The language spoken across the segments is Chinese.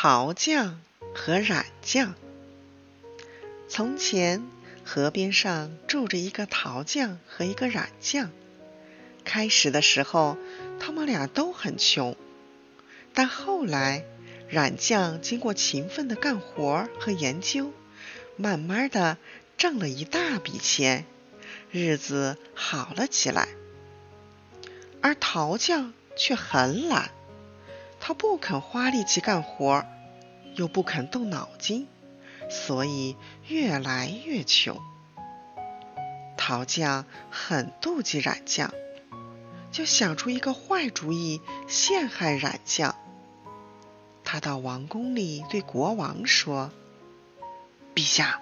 陶匠和染匠。从前，河边上住着一个陶匠和一个染匠。开始的时候，他们俩都很穷，但后来，染匠经过勤奋的干活和研究，慢慢的挣了一大笔钱，日子好了起来。而陶匠却很懒。他不肯花力气干活，又不肯动脑筋，所以越来越穷。陶匠很妒忌染匠，就想出一个坏主意陷害染匠。他到王宫里对国王说：“陛下，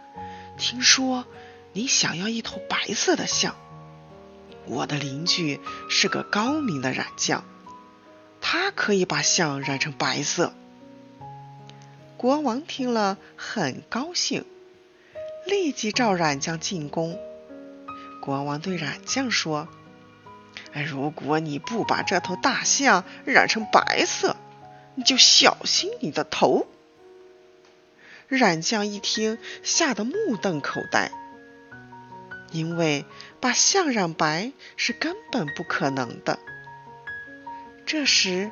听说你想要一头白色的象，我的邻居是个高明的染匠。”他可以把象染成白色。国王听了很高兴，立即召染匠进宫。国王对染匠说：“如果你不把这头大象染成白色，你就小心你的头。”染匠一听，吓得目瞪口呆，因为把象染白是根本不可能的。这时，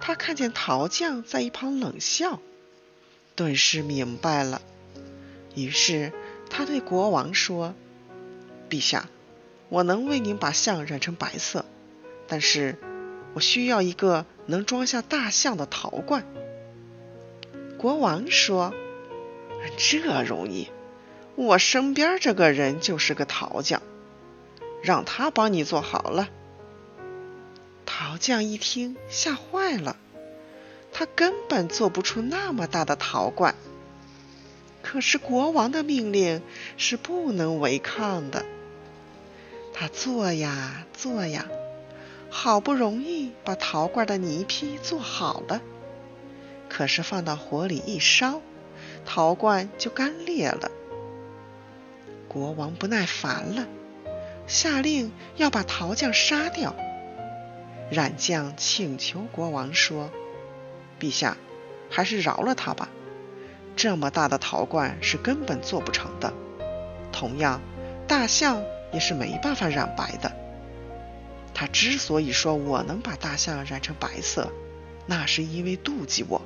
他看见陶匠在一旁冷笑，顿时明白了。于是，他对国王说：“陛下，我能为您把象染成白色，但是我需要一个能装下大象的陶罐。”国王说：“这容易，我身边这个人就是个陶匠，让他帮你做好了。”陶匠一听，吓坏了。他根本做不出那么大的陶罐。可是国王的命令是不能违抗的。他做呀做呀，好不容易把陶罐的泥坯做好了。可是放到火里一烧，陶罐就干裂了。国王不耐烦了，下令要把陶匠杀掉。染匠请求国王说：“陛下，还是饶了他吧。这么大的陶罐是根本做不成的。同样，大象也是没办法染白的。他之所以说我能把大象染成白色，那是因为妒忌我。”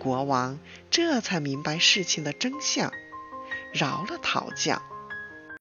国王这才明白事情的真相，饶了陶匠。